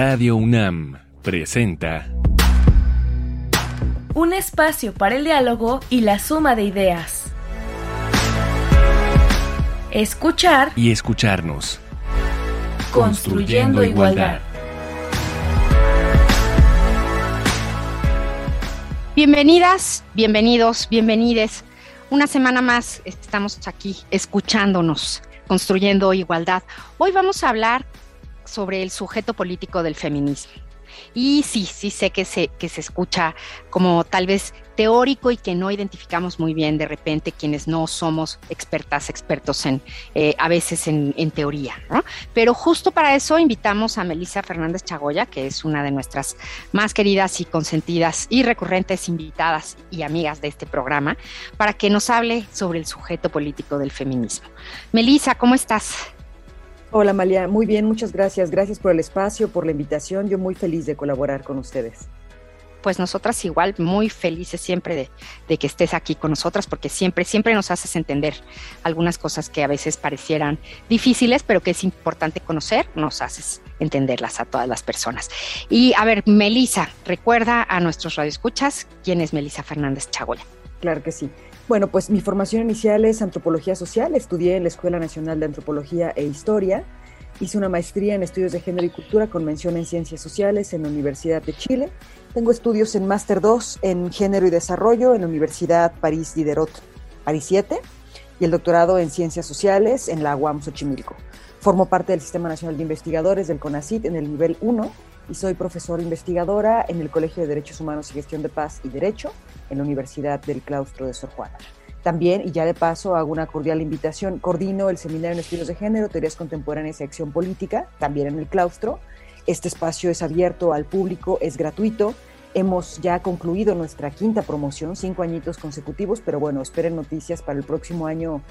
Radio UNAM presenta Un espacio para el diálogo y la suma de ideas. Escuchar y escucharnos. Construyendo igualdad. Bienvenidas, bienvenidos, bienvenides. Una semana más estamos aquí escuchándonos, construyendo igualdad. Hoy vamos a hablar sobre el sujeto político del feminismo. Y sí, sí sé que se, que se escucha como tal vez teórico y que no identificamos muy bien de repente quienes no somos expertas, expertos en, eh, a veces en, en teoría. Pero justo para eso invitamos a Melissa Fernández Chagoya, que es una de nuestras más queridas y consentidas y recurrentes invitadas y amigas de este programa, para que nos hable sobre el sujeto político del feminismo. Melissa, ¿cómo estás? Hola Malia, muy bien, muchas gracias. Gracias por el espacio, por la invitación. Yo muy feliz de colaborar con ustedes. Pues nosotras igual muy felices siempre de, de, que estés aquí con nosotras porque siempre, siempre nos haces entender algunas cosas que a veces parecieran difíciles, pero que es importante conocer, nos haces entenderlas a todas las personas. Y a ver, Melisa, recuerda a nuestros radioescuchas quién es Melisa Fernández Chagoya. Claro que sí. Bueno, pues mi formación inicial es antropología social, estudié en la Escuela Nacional de Antropología e Historia, hice una maestría en estudios de género y cultura con mención en ciencias sociales en la Universidad de Chile, tengo estudios en Máster 2 en género y desarrollo en la Universidad París Diderot, París 7, y el doctorado en ciencias sociales en la UAM Xochimilco. Formo parte del Sistema Nacional de Investigadores del CONACIT en el nivel 1 y soy profesora investigadora en el Colegio de Derechos Humanos y Gestión de Paz y Derecho en la Universidad del Claustro de Sor Juana. También, y ya de paso, hago una cordial invitación, coordino el Seminario en Estudios de Género, Teorías Contemporáneas y Acción Política, también en el Claustro. Este espacio es abierto al público, es gratuito. Hemos ya concluido nuestra quinta promoción, cinco añitos consecutivos, pero bueno, esperen noticias para el próximo año.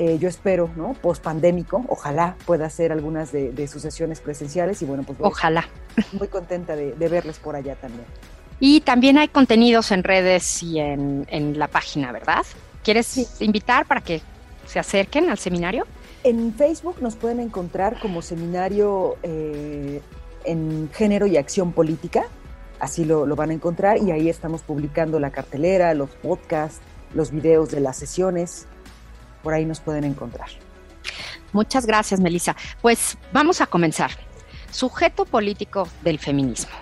Eh, yo espero, ¿no? Post pandémico, ojalá pueda hacer algunas de, de, sus sesiones presenciales y bueno, pues ojalá. Muy contenta de, de verles por allá también. Y también hay contenidos en redes y en, en la página, ¿verdad? ¿Quieres sí. invitar para que se acerquen al seminario? En Facebook nos pueden encontrar como seminario eh, en género y acción política, así lo, lo, van a encontrar y ahí estamos publicando la cartelera, los podcasts, los videos de las sesiones, por ahí nos pueden encontrar. Muchas gracias, Melissa. Pues vamos a comenzar. Sujeto político del feminismo.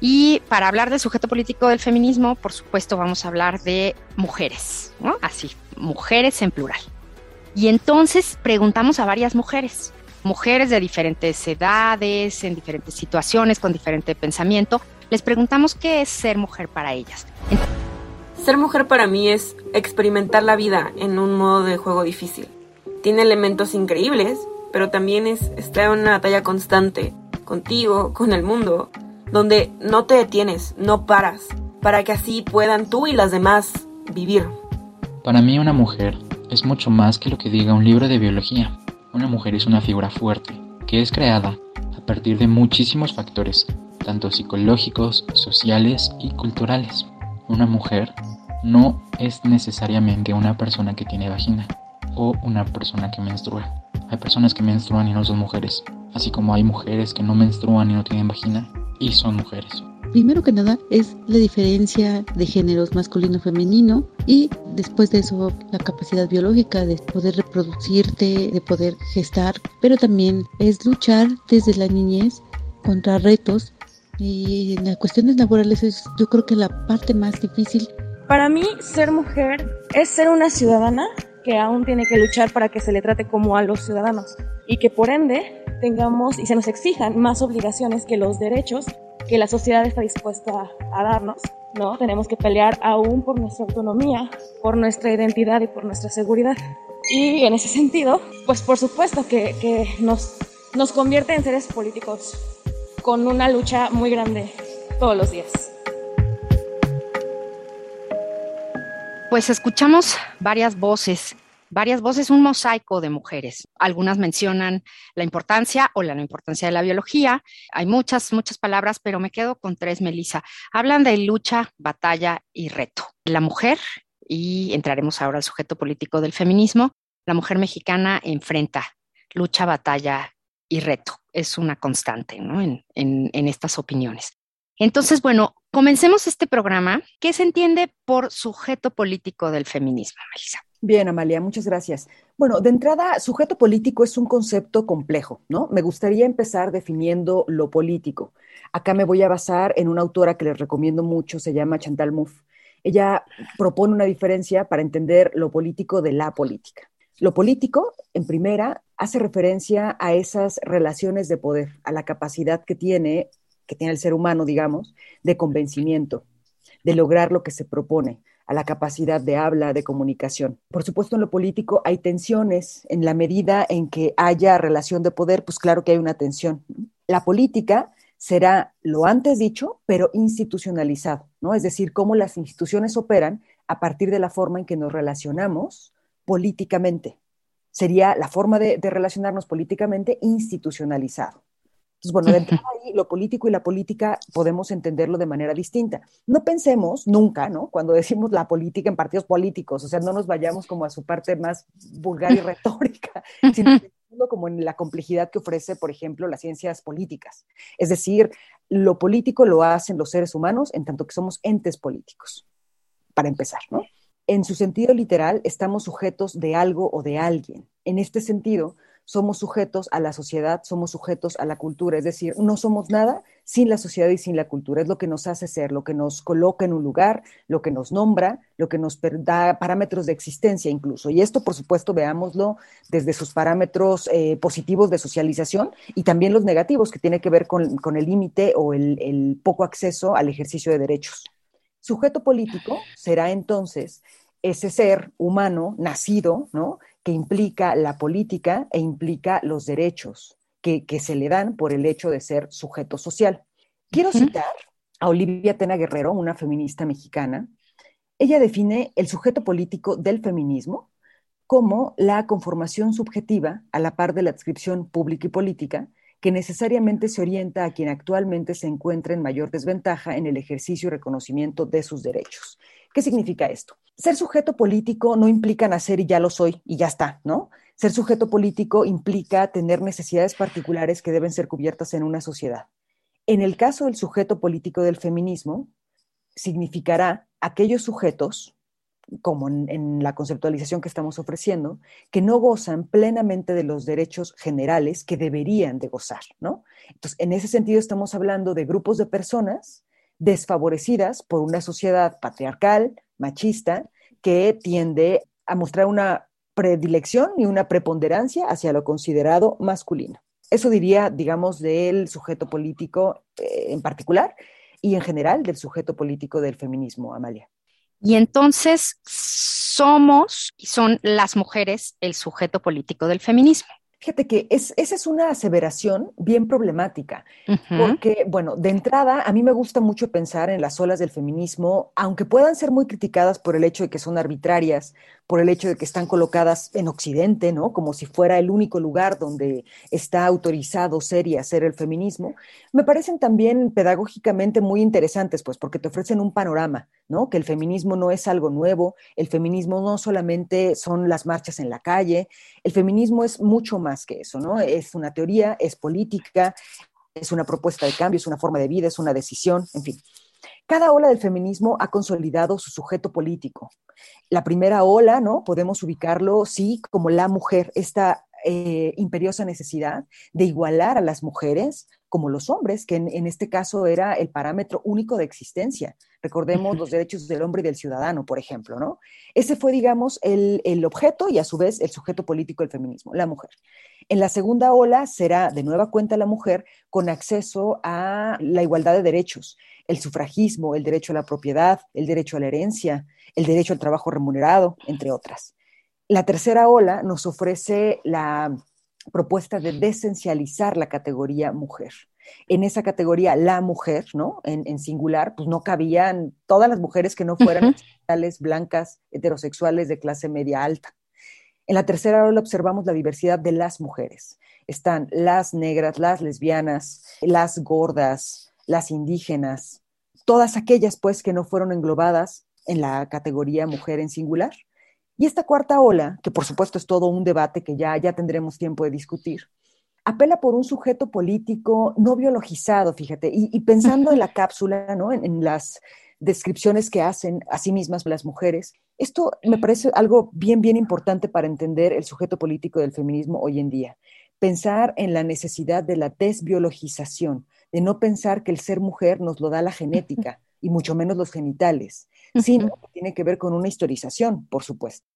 Y para hablar del sujeto político del feminismo, por supuesto, vamos a hablar de mujeres, ¿no? Así, mujeres en plural. Y entonces preguntamos a varias mujeres, mujeres de diferentes edades, en diferentes situaciones, con diferente pensamiento. Les preguntamos qué es ser mujer para ellas. Ser mujer para mí es experimentar la vida en un modo de juego difícil. Tiene elementos increíbles, pero también es estar en una batalla constante, contigo, con el mundo, donde no te detienes, no paras, para que así puedan tú y las demás vivir. Para mí una mujer es mucho más que lo que diga un libro de biología. Una mujer es una figura fuerte, que es creada a partir de muchísimos factores, tanto psicológicos, sociales y culturales. Una mujer no es necesariamente una persona que tiene vagina o una persona que menstrua. Hay personas que menstruan y no son mujeres, así como hay mujeres que no menstruan y no tienen vagina y son mujeres. Primero que nada es la diferencia de géneros masculino-femenino y después de eso la capacidad biológica de poder reproducirte, de poder gestar, pero también es luchar desde la niñez contra retos y en las cuestiones laborales es yo creo que la parte más difícil. Para mí ser mujer es ser una ciudadana que aún tiene que luchar para que se le trate como a los ciudadanos y que por ende tengamos y se nos exijan más obligaciones que los derechos que la sociedad está dispuesta a darnos, ¿no? Tenemos que pelear aún por nuestra autonomía, por nuestra identidad y por nuestra seguridad. Y en ese sentido, pues por supuesto que, que nos, nos convierte en seres políticos con una lucha muy grande todos los días. Pues escuchamos varias voces varias voces, un mosaico de mujeres. Algunas mencionan la importancia o la no importancia de la biología. Hay muchas, muchas palabras, pero me quedo con tres, Melissa. Hablan de lucha, batalla y reto. La mujer, y entraremos ahora al sujeto político del feminismo, la mujer mexicana enfrenta lucha, batalla y reto. es una constante ¿no? en, en estas opiniones. Entonces, bueno, comencemos este programa. ¿Qué se entiende por sujeto político del feminismo, Melissa? Bien, Amalia, muchas gracias. Bueno, de entrada, sujeto político es un concepto complejo, ¿no? Me gustaría empezar definiendo lo político. Acá me voy a basar en una autora que les recomiendo mucho, se llama Chantal Mouffe. Ella propone una diferencia para entender lo político de la política. Lo político, en primera, hace referencia a esas relaciones de poder, a la capacidad que tiene, que tiene el ser humano, digamos, de convencimiento, de lograr lo que se propone, a la capacidad de habla, de comunicación. Por supuesto, en lo político hay tensiones. En la medida en que haya relación de poder, pues claro que hay una tensión. La política será lo antes dicho, pero institucionalizado, ¿no? Es decir, cómo las instituciones operan a partir de la forma en que nos relacionamos políticamente. Sería la forma de, relacionarnos políticamente institucionalizado. Entonces, bueno, de ahí, lo político y la política podemos entenderlo de manera distinta. No pensemos nunca, ¿no? Cuando decimos la política en partidos políticos, o sea, no nos vayamos como a su parte más vulgar y retórica, sino como en la complejidad que ofrece, por ejemplo, las ciencias políticas. Es decir, lo político lo hacen los seres humanos en tanto que somos entes políticos, para empezar, ¿no? En su sentido literal, estamos sujetos de algo o de alguien. En este sentido, somos sujetos a la sociedad, somos sujetos a la cultura, es decir, no somos nada sin la sociedad y sin la cultura, es lo que nos hace ser, lo que nos coloca en un lugar, lo que nos nombra, lo que nos da parámetros de existencia incluso. Y esto, por supuesto, veámoslo desde sus parámetros eh, positivos de socialización y también los negativos, que tiene que ver con, el límite o el, el poco acceso al ejercicio de derechos. Sujeto político será entonces ese ser humano nacido, ¿no? que implica la política e implica los derechos que, se le dan por el hecho de ser sujeto social. Quiero citar a Olivia Tena Guerrero, una feminista mexicana. Ella define el sujeto político del feminismo como la conformación subjetiva a la par de la adscripción pública y política que necesariamente se orienta a quien actualmente se encuentra en mayor desventaja en el ejercicio y reconocimiento de sus derechos. ¿Qué significa esto? ser sujeto político no implica nacer y ya lo soy y ya está, ¿no? Ser sujeto político implica tener necesidades particulares que deben ser cubiertas en una sociedad. En el caso del sujeto político del feminismo, significará aquellos sujetos, como en, la conceptualización que estamos ofreciendo, que no gozan plenamente de los derechos generales que deberían de gozar, ¿no? Entonces, en ese sentido estamos hablando de grupos de personas desfavorecidas por una sociedad patriarcal, machista, que tiende a mostrar una predilección y una preponderancia hacia lo considerado masculino. Eso diría, digamos, del sujeto político eh, en particular y en general del sujeto político del feminismo, Amalia. Y entonces somos y son las mujeres el sujeto político del feminismo. Fíjate que esa es una aseveración bien problemática, porque, bueno, de entrada, a mí me gusta mucho pensar en las olas del feminismo, aunque puedan ser muy criticadas por el hecho de que son arbitrarias, por el hecho de que están colocadas en Occidente, ¿no? Como si fuera el único lugar donde está autorizado ser y hacer el feminismo, me parecen también pedagógicamente muy interesantes, pues, porque te ofrecen un panorama, ¿no? Que el feminismo no es algo nuevo, el feminismo no solamente son las marchas en la calle, el feminismo es mucho más que eso, ¿no? Es una teoría, es política, es una propuesta de cambio, es una forma de vida, es una decisión, en fin. Cada ola del feminismo ha consolidado su sujeto político. La primera ola, ¿no? Podemos ubicarlo, sí, como la mujer, esta eh, imperiosa necesidad de igualar a las mujeres como los hombres, que en, este caso era el parámetro único de existencia. Recordemos los derechos del hombre y del ciudadano, por ejemplo, ¿no? Ese fue, digamos, el, el objeto y a su vez el sujeto político del feminismo, la mujer. En la segunda ola será de nueva cuenta la mujer con acceso a la igualdad de derechos, el sufragismo, el derecho a la propiedad, el derecho a la herencia, el derecho al trabajo remunerado, entre otras. La tercera ola nos ofrece la propuesta de desencializar la categoría mujer. En esa categoría, la mujer, ¿no? En, singular, pues no cabían todas las mujeres que no fueran blancas, heterosexuales de clase media alta. En la tercera ola observamos la diversidad de las mujeres. Están las negras, las lesbianas, las gordas, las indígenas, todas aquellas pues que no fueron englobadas en la categoría mujer en singular. Y esta cuarta ola, que por supuesto es todo un debate que ya, ya tendremos tiempo de discutir, apela por un sujeto político no biologizado, fíjate, y, pensando en la cápsula, ¿no? En, las descripciones que hacen a sí mismas las mujeres, esto me parece algo bien, bien importante para entender el sujeto político del feminismo hoy en día. Pensar en la necesidad de la desbiologización, de no pensar que el ser mujer nos lo da la genética y mucho menos los genitales, sino que tiene que ver con una historización, por supuesto.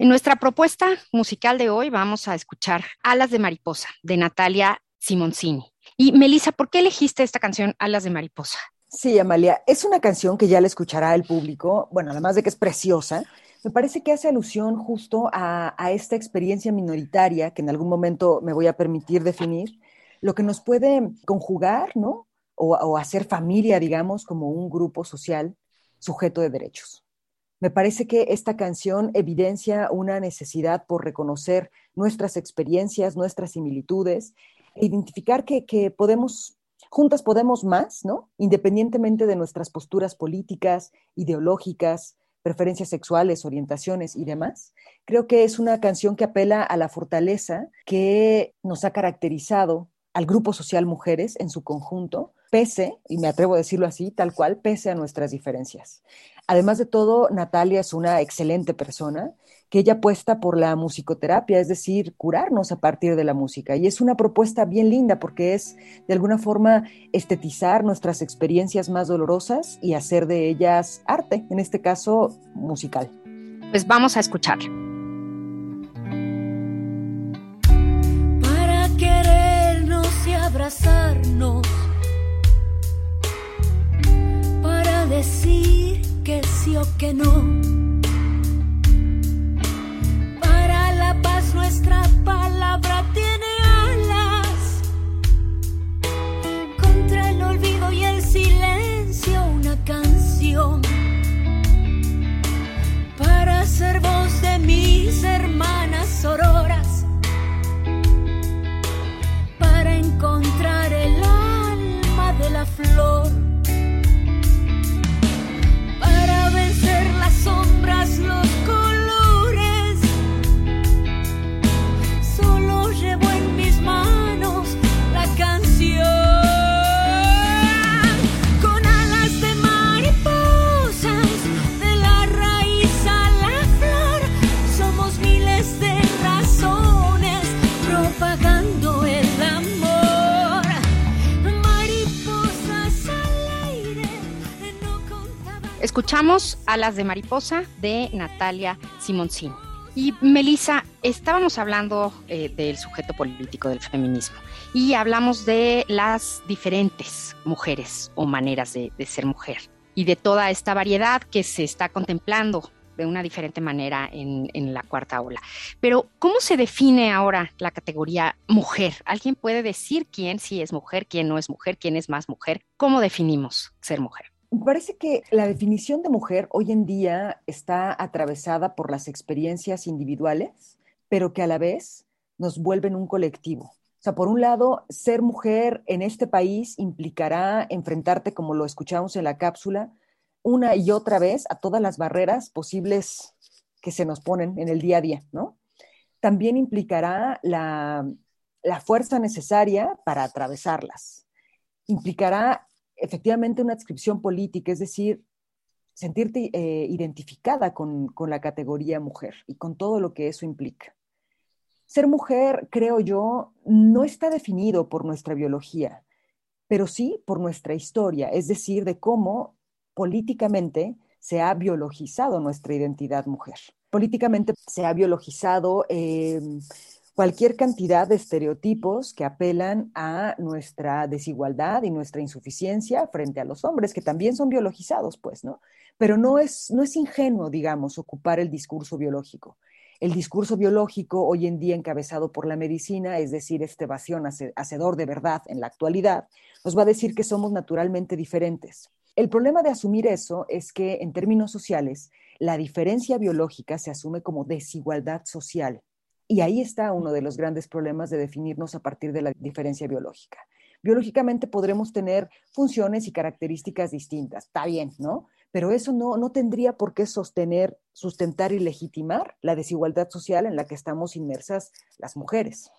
En nuestra propuesta musical de hoy vamos a escuchar Alas de Mariposa de Natalia Simoncini. Y Melissa, ¿por qué elegiste esta canción Alas de Mariposa? Sí, Amalia, es una canción que ya la escuchará el público, bueno, además de que es preciosa, me parece que hace alusión justo a, esta experiencia minoritaria que en algún momento me voy a permitir definir, lo que nos puede conjugar, ¿no? o hacer familia, digamos, como un grupo social sujeto de derechos. Me parece que esta canción evidencia una necesidad por reconocer nuestras experiencias, nuestras similitudes, e identificar que, podemos, juntas podemos más, ¿no? Independientemente de nuestras posturas políticas, ideológicas, preferencias sexuales, orientaciones y demás. Creo que es una canción que apela a la fortaleza que nos ha caracterizado al grupo social mujeres en su conjunto, pese, y me atrevo a decirlo así, tal cual, pese a nuestras diferencias. Además de todo, Natalia es una excelente persona que ella apuesta por la musicoterapia, es decir, curarnos a partir de la música. Y es una propuesta bien linda porque es, de alguna forma, estetizar nuestras experiencias más dolorosas y hacer de ellas arte, en este caso, musical. Pues vamos a escuchar. Para querernos y abrazarnos decir que sí o que no. Para la paz nuestra palabra tiene Escuchamos Alas de Mariposa de Natalia Simoncini. Y Melissa, estábamos hablando eh, del sujeto político del feminismo y hablamos de las diferentes mujeres o maneras de, ser mujer y de toda esta variedad que se está contemplando de una diferente manera en, en, la cuarta ola. Pero, ¿cómo se define ahora la categoría mujer? ¿Alguien puede decir quién sí es mujer, quién no es mujer, quién es más mujer? ¿Cómo definimos ser mujer? Me parece que la definición de mujer hoy en día está atravesada por las experiencias individuales, pero que a la vez nos vuelven un colectivo. O sea, por un lado, ser mujer en este país implicará enfrentarte, como lo escuchamos en la cápsula, una y otra vez a todas las barreras posibles que se nos ponen en el día a día, ¿no? También implicará la, la fuerza necesaria para atravesarlas. Implicará efectivamente una adscripción política, es decir, sentirte eh, identificada con, con la categoría mujer y con todo lo que eso implica. Ser mujer, creo yo, no está definido por nuestra biología, pero sí por nuestra historia, es decir, de cómo políticamente se ha biologizado nuestra identidad mujer. Políticamente se ha biologizado eh, cualquier cantidad de estereotipos que apelan a nuestra desigualdad y nuestra insuficiencia frente a los hombres, que también son biologizados, pues, ¿no? Pero no es, no es ingenuo, digamos, ocupar el discurso biológico. El discurso biológico, hoy en día encabezado por la medicina, es decir, este evasión hacedor de verdad en la actualidad, nos va a decir que somos naturalmente diferentes. El problema de asumir eso es que en términos sociales, la diferencia biológica se asume como desigualdad social y ahí está uno de los grandes problemas de definirnos a partir de la diferencia biológica. Biológicamente podremos tener funciones y características distintas, está bien, ¿no? Pero eso no, no tendría por qué sostener, sustentar y legitimar la desigualdad social en la que estamos inmersas las mujeres.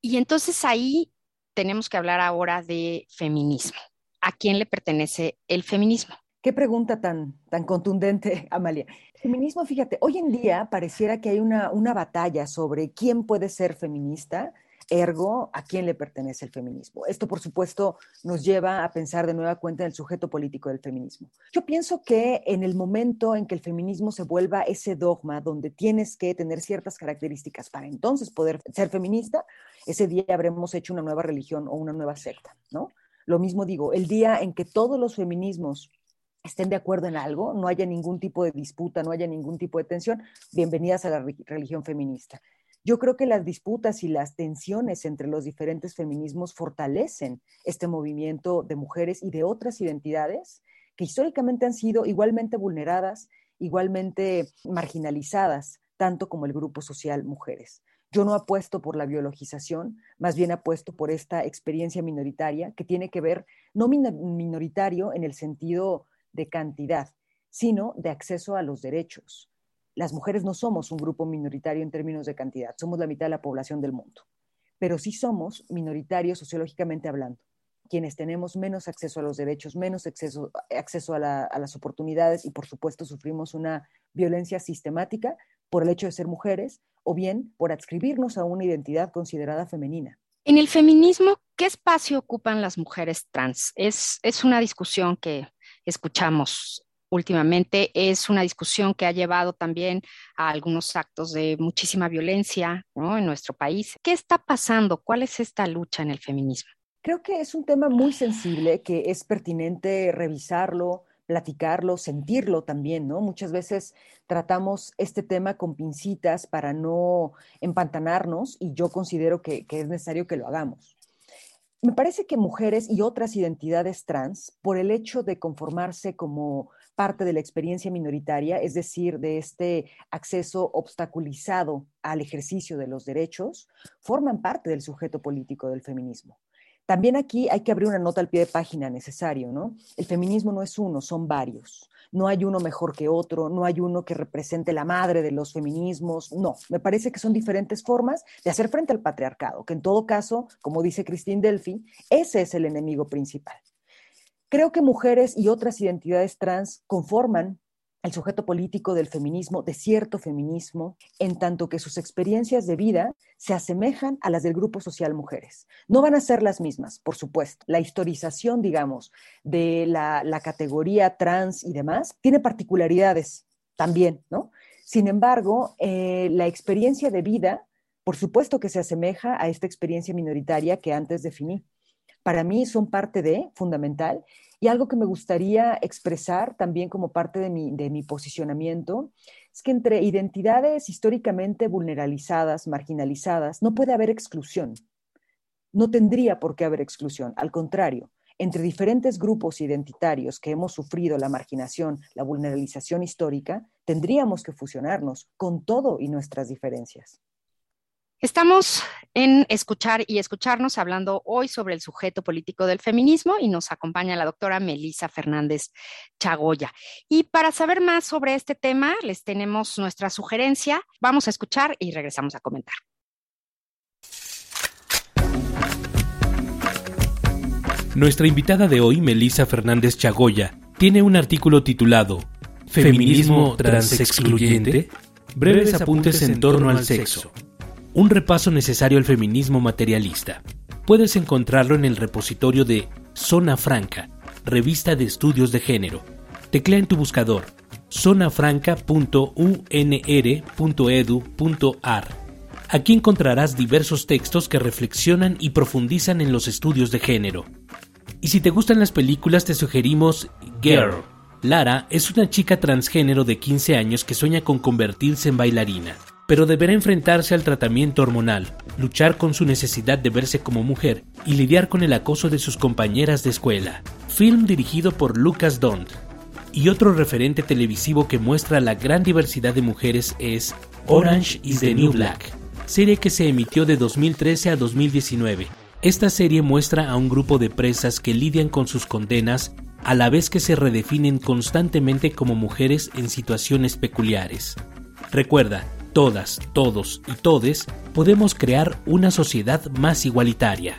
Y entonces ahí tenemos que hablar ahora de feminismo. ¿A quién le pertenece el feminismo? Qué pregunta tan, tan contundente, Amalia. Feminismo, fíjate, hoy en día pareciera que hay una, una batalla sobre quién puede ser feminista Ergo, ¿a quién le pertenece el feminismo? Esto, por supuesto, nos lleva a pensar de nueva cuenta en el sujeto político del feminismo. Yo pienso que en el momento en que el feminismo se vuelva ese dogma donde tienes que tener ciertas características para entonces poder ser feminista, ese día habremos hecho una nueva religión o una nueva secta, ¿no? Lo mismo digo, el día en que todos los feminismos estén de acuerdo en algo, no haya ningún tipo de disputa, no haya ningún tipo de tensión, bienvenidas a la religión feminista. Yo creo que las disputas y las tensiones entre los diferentes feminismos fortalecen este movimiento de mujeres y de otras identidades que históricamente han sido igualmente vulneradas, igualmente marginalizadas, tanto como el grupo social mujeres. Yo no apuesto por la biologización, más bien apuesto por esta experiencia minoritaria que tiene que ver, no minoritario en el sentido de cantidad, sino de acceso a los derechos, las mujeres no somos un grupo minoritario en términos de cantidad, somos la mitad de la población del mundo, pero sí somos minoritarios sociológicamente hablando, quienes tenemos menos acceso a los derechos, menos acceso, acceso a, las oportunidades y por supuesto sufrimos una violencia sistemática por el hecho de ser mujeres o bien por adscribirnos a una identidad considerada femenina. En el feminismo, ¿qué espacio ocupan las mujeres trans? Es, es una discusión que escuchamos últimamente es una discusión que ha llevado también a algunos actos de muchísima violencia en nuestro país. ¿Qué está pasando? ¿Cuál es esta lucha en el feminismo? Creo que es un tema muy sensible que es pertinente revisarlo, platicarlo, sentirlo también, ¿no? Muchas veces tratamos este tema con pincitas para no empantanarnos y yo considero que, que es necesario que lo hagamos. Me parece que mujeres y otras identidades trans, por el hecho de conformarse como parte de la experiencia minoritaria, es decir, de este acceso obstaculizado al ejercicio de los derechos, forman parte del sujeto político del feminismo. También aquí hay que abrir una nota al pie de página necesario, ¿no? El feminismo no es uno, son varios. No hay uno mejor que otro, no hay uno que represente la madre de los feminismos, no. Me parece que son diferentes formas de hacer frente al patriarcado, que en todo caso, como dice Christine Delphi, ese es el enemigo principal. Creo que mujeres y otras identidades trans conforman el sujeto político del feminismo, de cierto feminismo, en tanto que sus experiencias de vida se asemejan a las del grupo social mujeres. No van a ser las mismas, por supuesto. La historización, digamos, de la, categoría trans y demás tiene particularidades también, ¿no? Sin embargo, eh, la experiencia de vida, por supuesto que se asemeja a esta experiencia minoritaria que antes definí para mí son parte de, fundamental, y algo que me gustaría expresar también como parte de mi, de mi posicionamiento, es que entre identidades históricamente vulneralizadas, marginalizadas, no puede haber exclusión. No tendría por qué haber exclusión, al contrario, entre diferentes grupos identitarios que hemos sufrido la marginación, la vulneralización histórica, tendríamos que fusionarnos con todo y nuestras diferencias. Estamos en escuchar y escucharnos hablando hoy sobre el sujeto político del feminismo y nos acompaña la doctora Melisa Fernández Chagoya. Y para saber más sobre este tema, les tenemos nuestra sugerencia. Vamos a escuchar y regresamos a comentar. Nuestra invitada de hoy, Melisa Fernández Chagoya, tiene un artículo titulado Feminismo transexcluyente, breves apuntes en torno al sexo un repaso necesario al feminismo materialista. Puedes encontrarlo en el repositorio de Zona Franca, revista de estudios de género. Teclea en tu buscador zonafranca.unr.edu.ar. Aquí encontrarás diversos textos que reflexionan y profundizan en los estudios de género. Y si te gustan las películas te sugerimos Girl. Lara es una chica transgénero de 15 años que sueña con convertirse en bailarina pero deberá enfrentarse al tratamiento hormonal, luchar con su necesidad de verse como mujer y lidiar con el acoso de sus compañeras de escuela. Film dirigido por Lucas Dont. Y otro referente televisivo que muestra la gran diversidad de mujeres es Orange is the New Black, serie que se emitió de 2013 a 2019. Esta serie muestra a un grupo de presas que lidian con sus condenas a la vez que se redefinen constantemente como mujeres en situaciones peculiares. Recuerda, todas, todos y todes podemos crear una sociedad más igualitaria.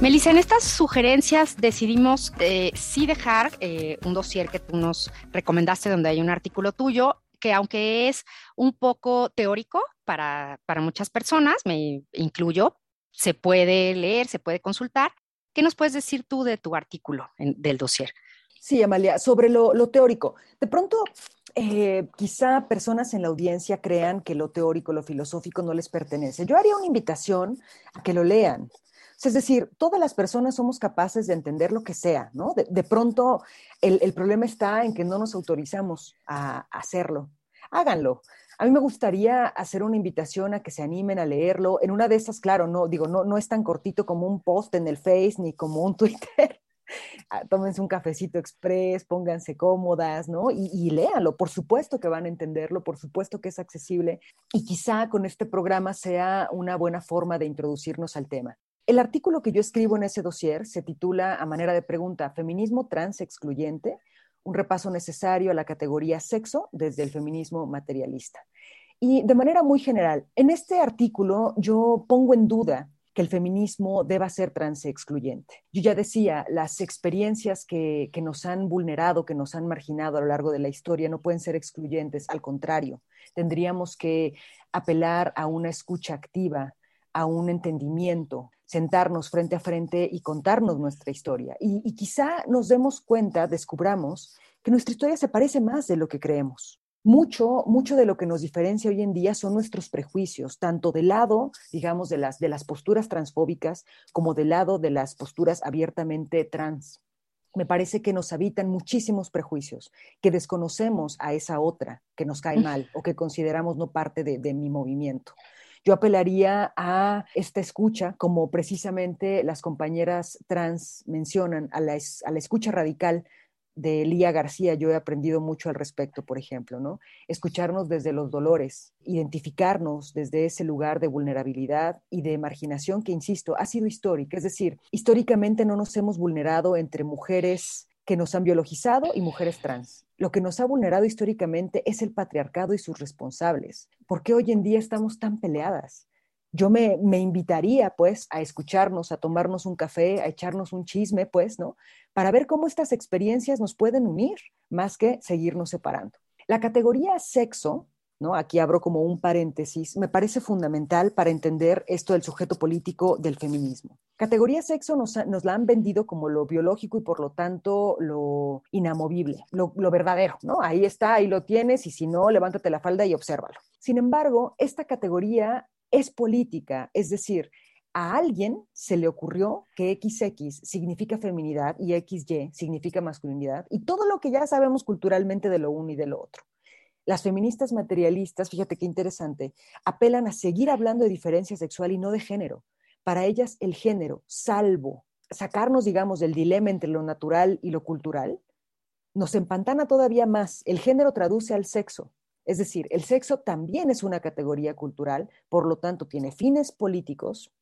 Melissa, en estas sugerencias decidimos eh, sí dejar eh, un dossier que tú nos recomendaste donde hay un artículo tuyo que aunque es un poco teórico para, para muchas personas, me incluyo, se puede leer, se puede consultar. ¿Qué nos puedes decir tú de tu artículo del dossier? Sí, Amalia, sobre lo, teórico. De pronto, eh, quizá personas en la audiencia crean que lo teórico, lo filosófico no les pertenece. Yo haría una invitación a que lo lean. Es decir, todas las personas somos capaces de entender lo que sea, ¿no? De, pronto, el, problema está en que no nos autorizamos a hacerlo. Háganlo. A mí me gustaría hacer una invitación a que se animen a leerlo. En una de esas, claro, no digo, no, no es tan cortito como un post en el Face ni como un Twitter. Ah, tómense un cafecito express, pónganse cómodas, ¿no? Y, y, léanlo. Por supuesto que van a entenderlo, por supuesto que es accesible y quizá con este programa sea una buena forma de introducirnos al tema. El artículo que yo escribo en ese dossier se titula, a manera de pregunta, Feminismo trans excluyente, un repaso necesario a la categoría sexo desde el feminismo materialista. Y de manera muy general, en este artículo yo pongo en duda que el feminismo deba ser transexcluyente. Yo ya decía, las experiencias que, que, nos han vulnerado, que nos han marginado a lo largo de la historia, no pueden ser excluyentes, al contrario, tendríamos que apelar a una escucha activa, a un entendimiento, sentarnos frente a frente y contarnos nuestra historia. Y, quizá nos demos cuenta, descubramos, que nuestra historia se parece más de lo que creemos. Mucho, mucho de lo que nos diferencia hoy en día son nuestros prejuicios, tanto del lado, digamos, de las, de las posturas transfóbicas como del lado de las posturas abiertamente trans. Me parece que nos habitan muchísimos prejuicios, que desconocemos a esa otra que nos cae mal o que consideramos no parte de, de mi movimiento. Yo apelaría a esta escucha, como precisamente las compañeras trans mencionan, a la, escucha radical de Lía García, yo he aprendido mucho al respecto, por ejemplo, ¿no? Escucharnos desde los dolores, identificarnos desde ese lugar de vulnerabilidad y de marginación que, insisto, ha sido histórica. Es decir, históricamente no nos hemos vulnerado entre mujeres que nos han biologizado y mujeres trans. Lo que nos ha vulnerado históricamente es el patriarcado y sus responsables. ¿Por qué hoy en día estamos tan peleadas? Yo me, me, invitaría, pues, a escucharnos, a tomarnos un café, a echarnos un chisme, pues, ¿no? Para ver cómo estas experiencias nos pueden unir, más que seguirnos separando. La categoría sexo Aquí abro como un paréntesis, me parece fundamental para entender esto del sujeto político del feminismo. Categoría sexo nos, la han vendido como lo biológico y por lo tanto lo inamovible, lo, lo verdadero, ¿no? Ahí está, ahí lo tienes y si no, levántate la falda y obsérvalo. Sin embargo, esta categoría es política, es decir, a alguien se le ocurrió que XX significa feminidad y XY significa masculinidad y todo lo que ya sabemos culturalmente de lo uno y de lo otro. Las feministas materialistas, fíjate qué interesante, apelan a seguir hablando de diferencia sexual y no de género. Para ellas, el género, salvo sacarnos, digamos, del dilema entre lo natural y lo cultural, nos empantana todavía más. El género traduce al sexo. Es decir, el sexo también es una categoría cultural, por lo tanto tiene fines políticos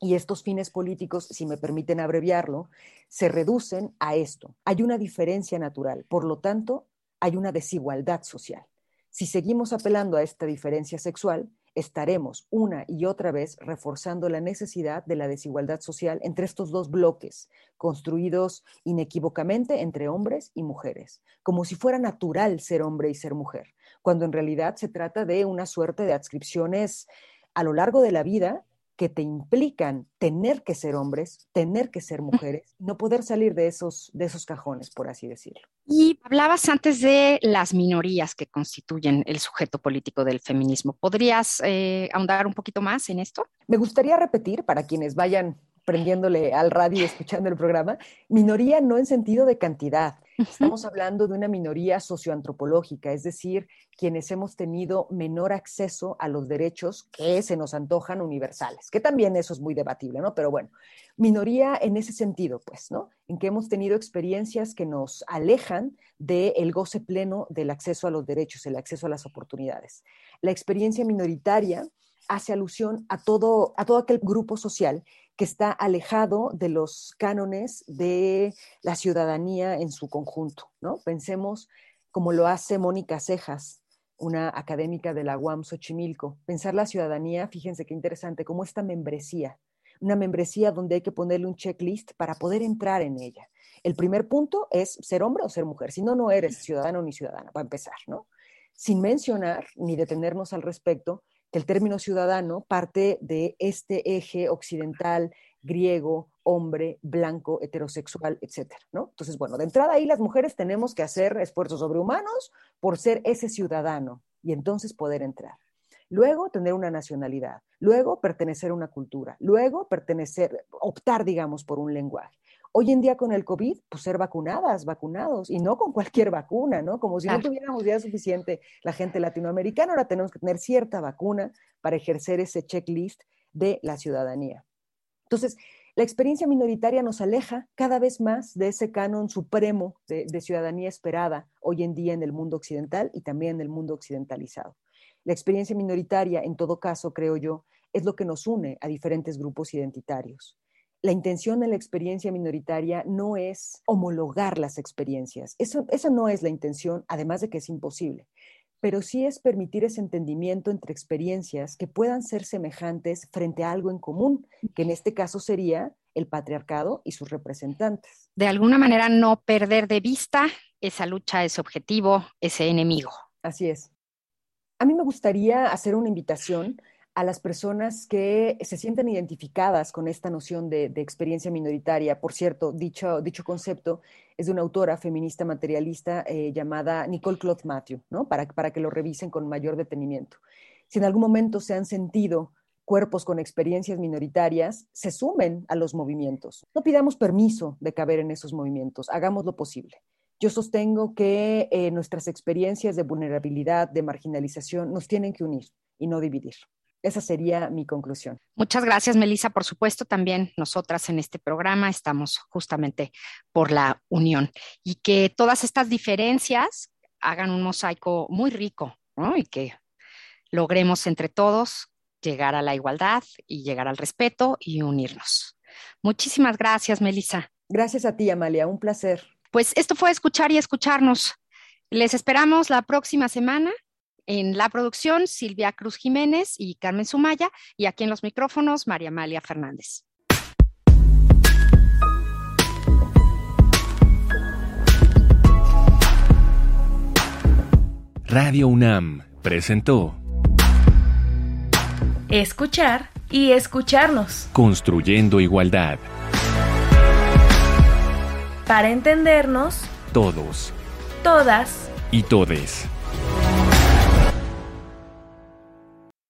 y estos fines políticos, si me permiten abreviarlo, se reducen a esto. Hay una diferencia natural, por lo tanto, hay una desigualdad social. Si seguimos apelando a esta diferencia sexual, estaremos una y otra vez reforzando la necesidad de la desigualdad social entre estos dos bloques, construidos inequívocamente entre hombres y mujeres, como si fuera natural ser hombre y ser mujer, cuando en realidad se trata de una suerte de adscripciones a lo largo de la vida que te implican tener que ser hombres, tener que ser mujeres, no poder salir de esos, de esos cajones, por así decirlo. Y hablabas antes de las minorías que constituyen el sujeto político del feminismo. ¿Podrías eh, ahondar un poquito más en esto? Me gustaría repetir para quienes vayan prendiéndole al radio y escuchando el programa, minoría no en sentido de cantidad. Estamos hablando de una minoría socioantropológica, es decir, quienes hemos tenido menor acceso a los derechos que se nos antojan universales, que también eso es muy debatible, ¿no? Pero bueno, minoría en ese sentido, pues, ¿no? En que hemos tenido experiencias que nos alejan del goce pleno del acceso a los derechos, el acceso a las oportunidades. La experiencia minoritaria hace alusión a todo, a todo aquel grupo social que está alejado de los cánones de la ciudadanía en su conjunto, ¿no? Pensemos como lo hace Mónica Cejas, una académica de la UAM Xochimilco. Pensar la ciudadanía, fíjense qué interesante, como esta membresía, una membresía donde hay que ponerle un checklist para poder entrar en ella. El primer punto es ser hombre o ser mujer, si no, no eres ciudadano ni ciudadana, para empezar, ¿no? Sin mencionar ni detenernos al respecto que el término ciudadano parte de este eje occidental, griego, hombre, blanco, heterosexual, etcétera, ¿no? Entonces, bueno, de entrada ahí las mujeres tenemos que hacer esfuerzos sobrehumanos por ser ese ciudadano y entonces poder entrar. Luego, tener una nacionalidad. Luego, pertenecer a una cultura. Luego, pertenecer, optar, digamos, por un lenguaje. Hoy en día con el COVID, pues ser vacunadas, vacunados, y no con cualquier vacuna, ¿no? Como si no tuviéramos ya suficiente la gente latinoamericana, ahora tenemos que tener cierta vacuna para ejercer ese checklist de la ciudadanía. Entonces, la experiencia minoritaria nos aleja cada vez más de ese canon supremo de, ciudadanía esperada hoy en día en el mundo occidental y también en el mundo occidentalizado. La experiencia minoritaria, en todo caso, creo yo, es lo que nos une a diferentes grupos identitarios. La intención de la experiencia minoritaria no es homologar las experiencias. Eso, eso no es la intención, además de que es imposible pero sí es permitir ese entendimiento entre experiencias que puedan ser semejantes frente a algo en común, que en este caso sería el patriarcado y sus representantes. De alguna manera no perder de vista esa lucha, ese objetivo, ese enemigo. Así es. A mí me gustaría hacer una invitación a las personas que se sienten identificadas con esta noción de, experiencia minoritaria. Por cierto, dicho, dicho concepto es de una autora feminista materialista eh, llamada Nicole Cloth Matthew, ¿no? Para, para que lo revisen con mayor detenimiento. Si en algún momento se han sentido cuerpos con experiencias minoritarias, se sumen a los movimientos. No pidamos permiso de caber en esos movimientos, hagamos lo posible. Yo sostengo que eh, nuestras experiencias de vulnerabilidad, de marginalización, nos tienen que unir y no dividir. Esa sería mi conclusión. Muchas gracias, Melissa. Por supuesto, también nosotras en este programa estamos justamente por la unión y que todas estas diferencias hagan un mosaico muy rico y que logremos entre todos llegar a la igualdad y llegar al respeto y unirnos. Muchísimas gracias, Melissa. Gracias a ti, Amalia. Un placer. Pues esto fue escuchar y escucharnos. Les esperamos la próxima semana en la producción, Silvia Cruz Jiménez y Carmen Sumaya, y aquí en los micrófonos, María Amalia Fernández. Radio UNAM presentó Escuchar y escucharnos. Construyendo igualdad. Para entendernos. Todos. Todas. Y todes.